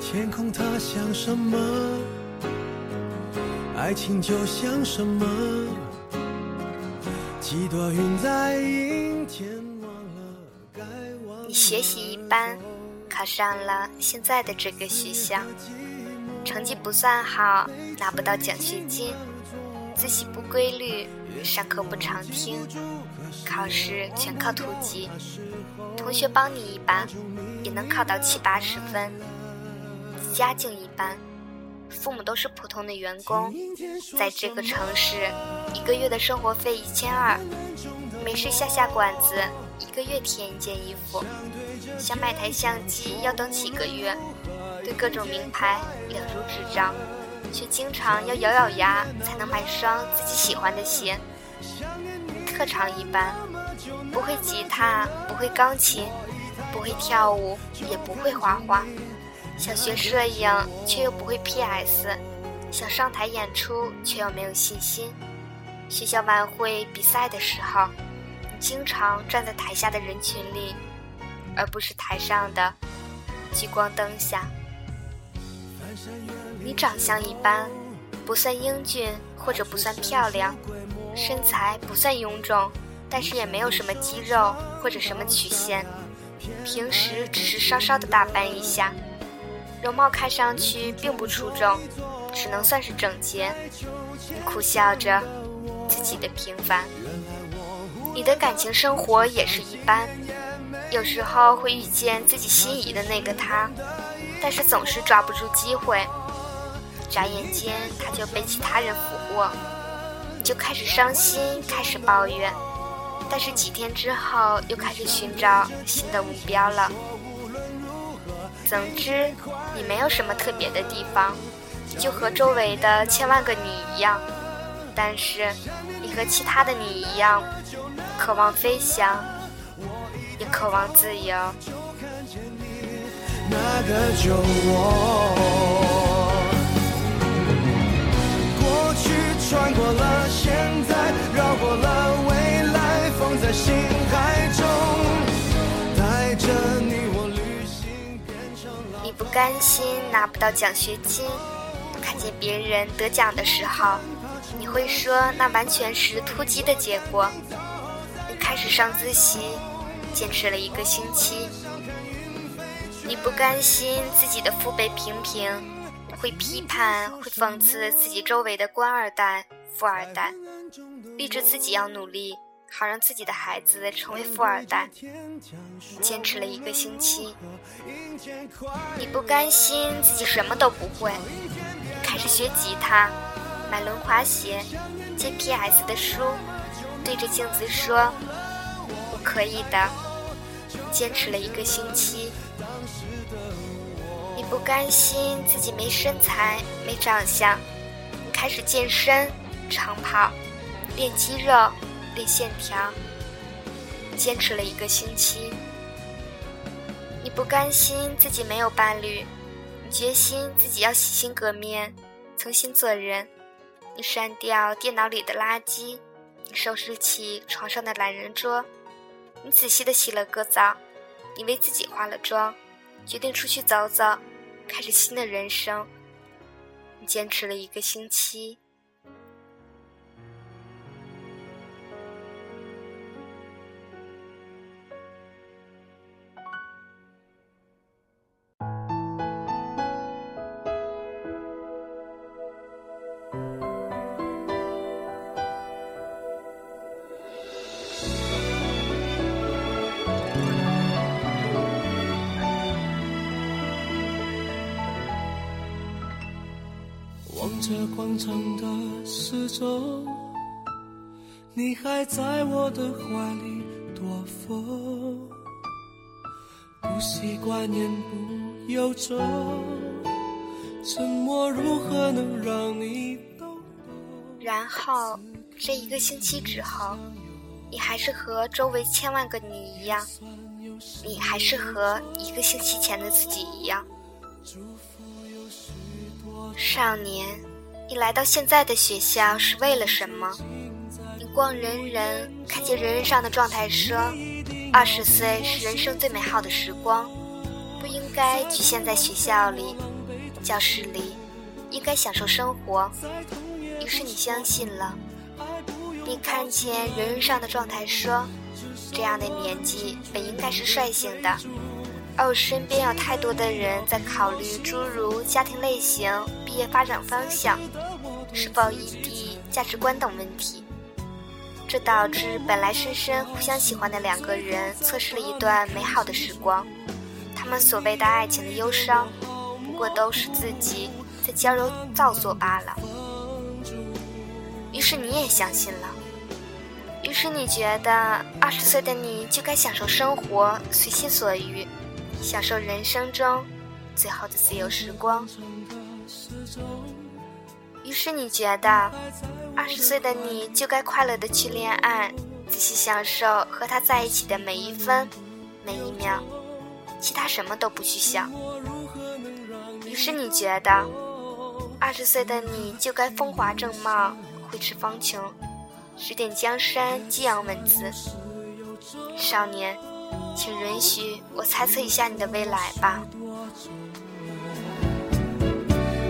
天空它像什么？爱情就像什么？几朵云在阴天忘了该忘。你学习一般，考上了现在的这个学校，成绩不算好，拿不到奖学金，自习不规律，上课不常听，考试全靠突击，同学帮你一把，也能考到七八十分。家境一般，父母都是普通的员工，在这个城市，一个月的生活费一千二，没事下下馆子，一个月添一件衣服，想买台相机要等几个月，对各种名牌了如指掌，却经常要咬咬牙才能买双自己喜欢的鞋。特长一般，不会吉他，不会钢琴，不会跳舞，也不会画画。想学摄影，却又不会 PS；想上台演出，却又没有信心。学校晚会比赛的时候，经常站在台下的人群里，而不是台上的聚光灯下。你长相一般，不算英俊，或者不算漂亮，身材不算臃肿，但是也没有什么肌肉或者什么曲线，平时只是稍稍的打扮一下。容貌看上去并不出众，只能算是整洁。你苦笑着自己的平凡，你的感情生活也是一般。有时候会遇见自己心仪的那个他，但是总是抓不住机会。眨眼间他就被其他人俘获，你就开始伤心，开始抱怨。但是几天之后又开始寻找新的目标了。总之，你没有什么特别的地方，就和周围的千万个你一样。但是，你和其他的你一样，渴望飞翔，也渴望自由。那个就我，过去穿过了现在，绕过了未来，放在心海中，带着你。不甘心拿不到奖学金，看见别人得奖的时候，你会说那完全是突击的结果。开始上自习，坚持了一个星期。你不甘心自己的父辈平平，会批判、会讽刺自己周围的官二代、富二代，立志自己要努力。好让自己的孩子成为富二代，坚持了一个星期。你不甘心自己什么都不会，开始学吉他，买轮滑鞋，借 PS 的书，对着镜子说：“可以的。”坚持了一个星期。你不甘心自己没身材、没长相，你开始健身、长跑，练肌肉。练线条，坚持了一个星期。你不甘心自己没有伴侣，你决心自己要洗心革面，重新做人。你删掉电脑里的垃圾，你收拾起床上的懒人桌，你仔细的洗了个澡，你为自己化了妆，决定出去走走，开始新的人生。你坚持了一个星期。这广场的时钟，你还在我的怀里躲风，不习惯言不由衷，沉默如何能让你懂？然后这一个星期之后，你还是和周围千万个你一样，你还是和一个星期前的自己一样。少年，你来到现在的学校是为了什么？你逛人人，看见人人上的状态说，二十岁是人生最美好的时光，不应该局限在学校里、教室里，应该享受生活。于是你相信了。你看见人人上的状态说，这样的年纪本应该是率性的。而我身边有太多的人在考虑诸如家庭类型、毕业发展方向、是否异地、价值观等问题，这导致本来深深互相喜欢的两个人错失了一段美好的时光。他们所谓的爱情的忧伤，不过都是自己在矫揉造作罢了。于是你也相信了，于是你觉得二十岁的你就该享受生活，随心所欲。享受人生中最后的自由时光。于是你觉得，二十岁的你就该快乐的去恋爱，仔细享受和他在一起的每一分每一秒，其他什么都不去想。于是你觉得，二十岁的你就该风华正茂，挥斥方遒，指点江山，激扬文字。少年。请允许我猜测一下你的未来吧。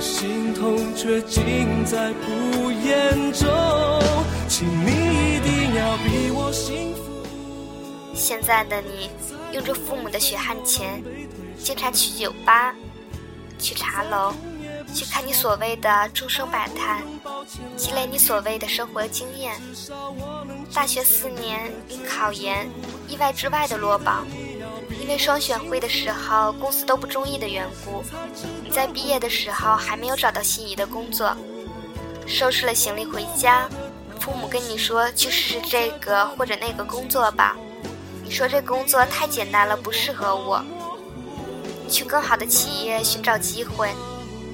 心痛却尽在不言中，请你一定要比我幸福。现在的你，用着父母的血汗钱，经常去酒吧，去茶楼。去看你所谓的众生百态，积累你所谓的生活经验。大学四年，你考研意外之外的落榜，因为双选会的时候公司都不中意的缘故。你在毕业的时候还没有找到心仪的工作，收拾了行李回家，父母跟你说去试试这个或者那个工作吧。你说这工作太简单了，不适合我。去更好的企业寻找机会。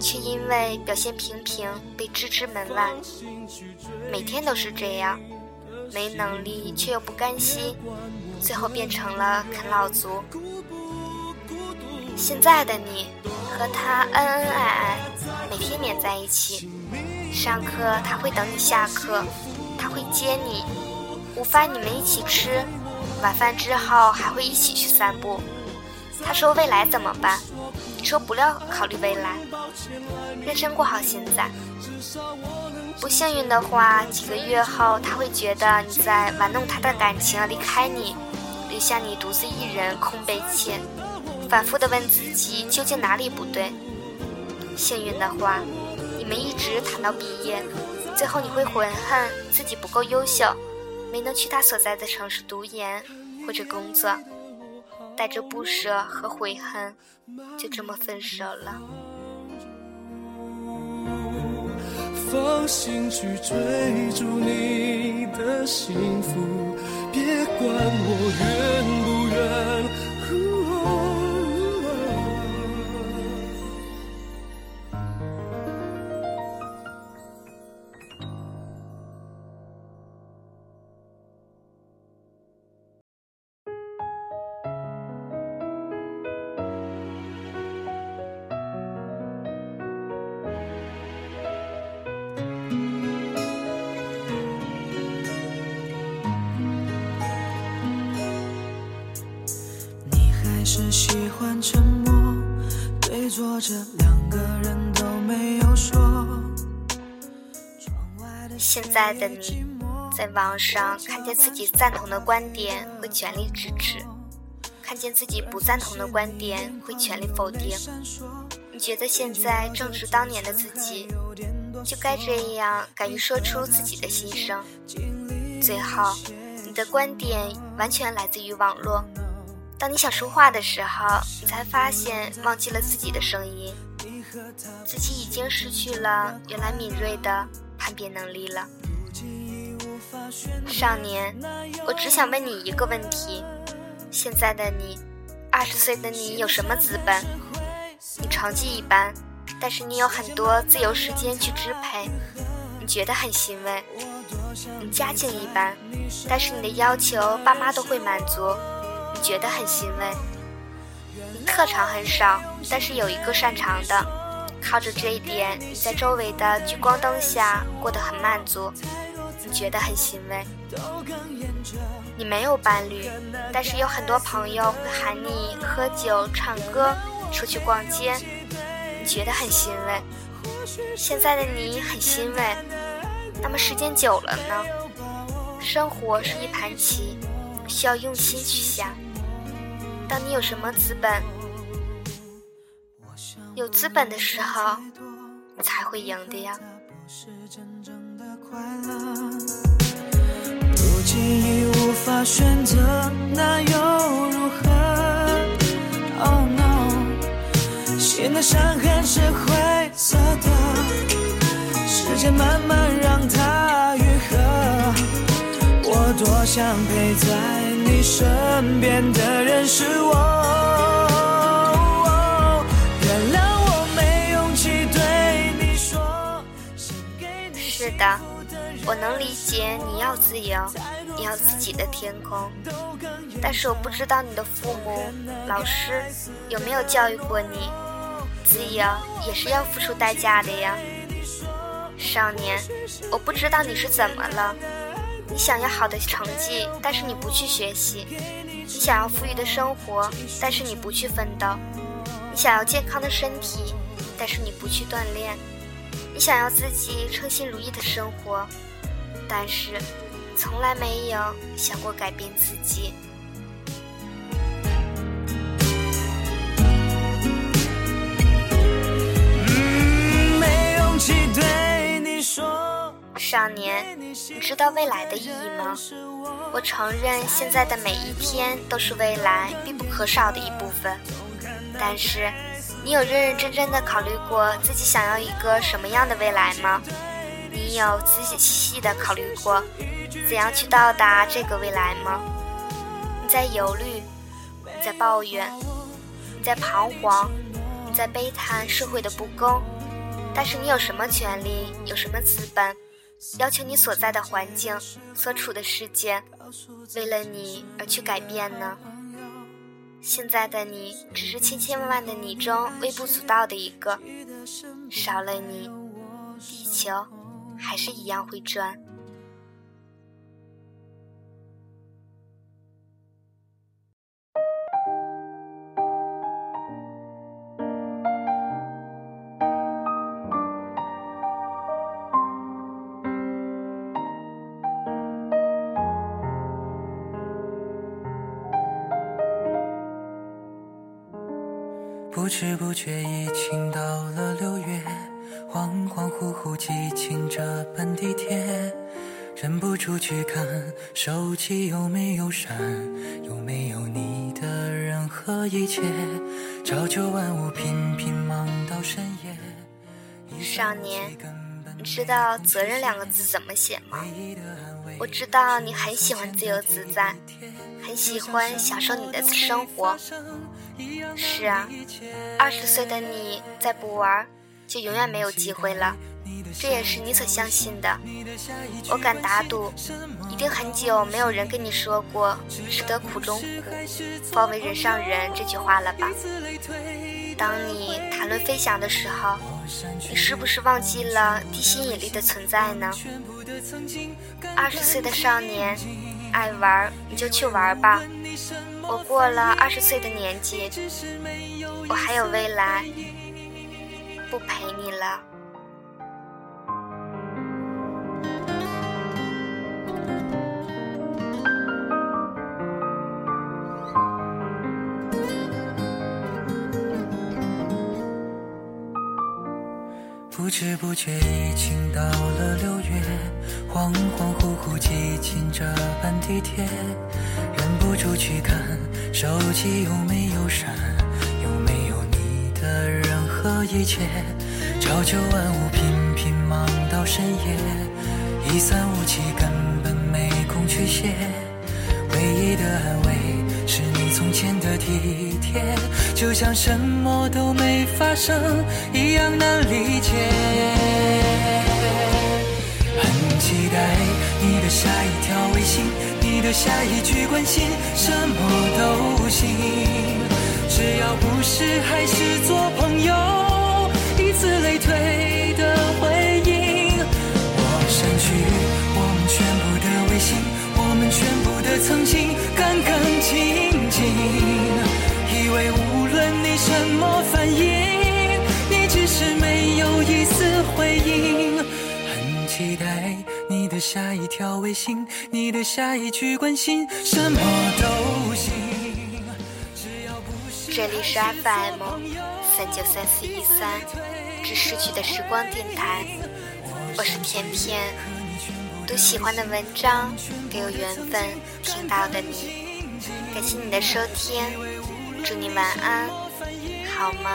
却因为表现平平被拒之门外，每天都是这样，没能力却又不甘心，最后变成了啃老族。现在的你和他恩恩爱爱，每天黏在一起，上课他会等你下课，他会接你，午饭你们一起吃，晚饭之后还会一起去散步。他说未来怎么办？你说不要考虑未来，认真过好现在。不幸运的话，几个月后他会觉得你在玩弄他的感情，离开你，留下你独自一人空悲切，反复的问自己究竟哪里不对。幸运的话，你们一直谈到毕业，最后你会悔恨自己不够优秀，没能去他所在的城市读研或者工作。带着不舍和悔恨，就这么分手了。放心去追逐你的幸福，别管我愿不愿。欢沉默，对坐着两个人都没有说。现在的你，在网上看见自己赞同的观点，会全力支持；看见自己不赞同的观点，会全力否定。你觉得现在正值当年的自己，就该这样敢于说出自己的心声。最后，你的观点完全来自于网络。当你想说话的时候，你才发现忘记了自己的声音，自己已经失去了原来敏锐的判别能力了。少年，我只想问你一个问题：现在的你，二十岁的你有什么资本？你成绩一般，但是你有很多自由时间去支配，你觉得很欣慰。你家境一般，但是你的要求爸妈都会满足。觉得很欣慰。你特长很少，但是有一个擅长的，靠着这一点，你在周围的聚光灯下过得很满足，你觉得很欣慰。你没有伴侣，但是有很多朋友会喊你喝酒、唱歌、出去逛街，你觉得很欣慰。现在的你很欣慰，那么时间久了呢？生活是一盘棋，需要用心去下。当你有什么资本，有资本的时候，才会赢的呀。的伤痕是灰色的，时间慢慢想陪在你身边的人是我。原谅我没勇气对你说。是的，我能理解你要自由，你要自己的天空。但是我不知道你的父母、老师有没有教育过你，自由也是要付出代价的呀。少年，我不知道你是怎么了。你想要好的成绩，但是你不去学习；你想要富裕的生活，但是你不去奋斗；你想要健康的身体，但是你不去锻炼；你想要自己称心如意的生活，但是从来没有想过改变自己。少年，你知道未来的意义吗？我承认，现在的每一天都是未来必不可少的一部分。但是，你有认认真真的考虑过自己想要一个什么样的未来吗？你有仔仔细细的考虑过怎样去到达这个未来吗？你在犹豫，你在抱怨，你在彷徨，你在悲叹社会的不公。但是，你有什么权利？有什么资本？要求你所在的环境、所处的世界，为了你而去改变呢？现在的你只是千千万万的你中微不足道的一个，少了你，地球还是一样会转。知不觉已经到了六月，恍恍惚惚记清这班地铁，忍不住去看手机有没有闪，有没有你的任何一切，朝九晚五频频忙到深夜。少年，你知道“责任”两个字怎么写吗？我知道你很喜欢自由自在，很喜欢享受你的生活。是啊，二十岁的你再不玩，就永远没有机会了。这也是你所相信的。我敢打赌，一定很久没有人跟你说过“吃得苦中苦，方为人上人”这句话了吧？当你谈论飞翔的时候，你是不是忘记了地心引力的存在呢？二十岁的少年，爱玩你就去玩吧。我过了二十岁的年纪，我还有未来，不陪你了。不知不觉已经到了六月，恍恍惚惚挤进这班地铁，不住去看手机有没有删，有没有你的任何一切。朝九晚五，频频忙到深夜，一三五七根本没空去写，唯一的安慰。是你从前的体贴，就像什么都没发生一样难理解。很期待你的下一条微信，留下一句关心什么都行。只要不是还是做朋友以此类推的回应。我删去我们全部的微信我们全部的曾经干干净净。以为无论你什么反应你只是没有一丝回应。很期待的下一条微信，你的下一句关心，什么都行。这里是 FM 三九三四一三，致逝去的时光电台，我是甜甜。读喜欢的文章，给有缘分听到的你。感谢你的收听，祝你晚安，好梦。